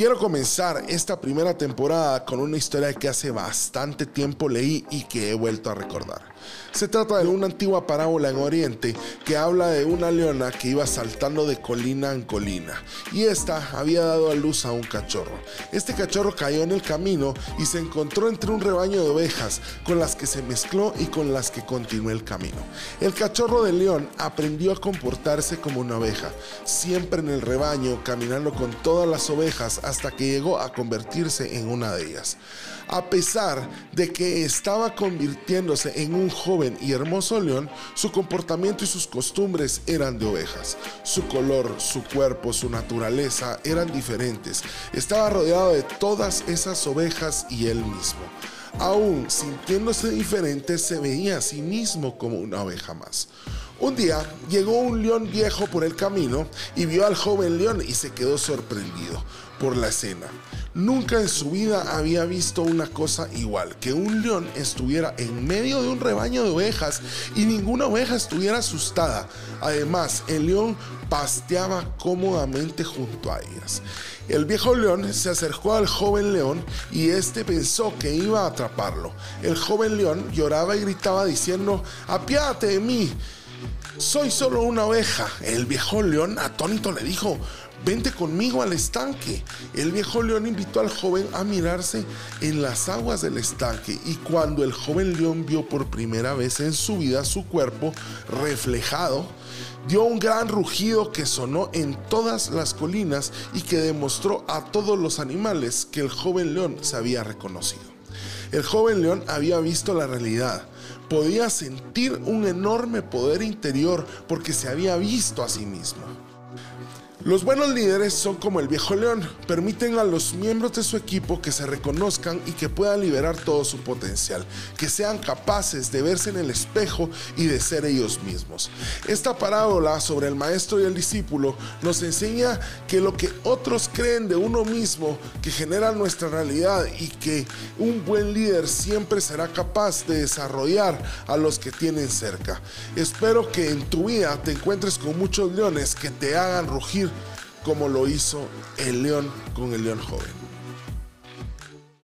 Quiero comenzar esta primera temporada con una historia que hace bastante tiempo leí y que he vuelto a recordar. Se trata de una antigua parábola en Oriente que habla de una leona que iba saltando de colina en colina y esta había dado a luz a un cachorro. Este cachorro cayó en el camino y se encontró entre un rebaño de ovejas con las que se mezcló y con las que continuó el camino. El cachorro de león aprendió a comportarse como una oveja, siempre en el rebaño, caminando con todas las ovejas hasta que llegó a convertirse en una de ellas. A pesar de que estaba convirtiéndose en un joven y hermoso león, su comportamiento y sus costumbres eran de ovejas. Su color, su cuerpo, su naturaleza eran diferentes. Estaba rodeado de todas esas ovejas y él mismo. Aún sintiéndose diferente, se veía a sí mismo como una oveja más. Un día llegó un león viejo por el camino y vio al joven león y se quedó sorprendido por la escena. Nunca en su vida había visto una cosa igual, que un león estuviera en medio de un rebaño de ovejas y ninguna oveja estuviera asustada. Además, el león pasteaba cómodamente junto a ellas. El viejo león se acercó al joven león y este pensó que iba a atraparlo. El joven león lloraba y gritaba diciendo, apiádate de mí. Soy solo una oveja. El viejo león atónito le dijo, vente conmigo al estanque. El viejo león invitó al joven a mirarse en las aguas del estanque y cuando el joven león vio por primera vez en su vida su cuerpo reflejado, dio un gran rugido que sonó en todas las colinas y que demostró a todos los animales que el joven león se había reconocido. El joven león había visto la realidad, podía sentir un enorme poder interior porque se había visto a sí mismo. Los buenos líderes son como el viejo león, permiten a los miembros de su equipo que se reconozcan y que puedan liberar todo su potencial, que sean capaces de verse en el espejo y de ser ellos mismos. Esta parábola sobre el maestro y el discípulo nos enseña que lo que otros creen de uno mismo, que genera nuestra realidad y que un buen líder siempre será capaz de desarrollar a los que tienen cerca. Espero que en tu vida te encuentres con muchos leones que te hagan rugir como lo hizo el león con el león joven.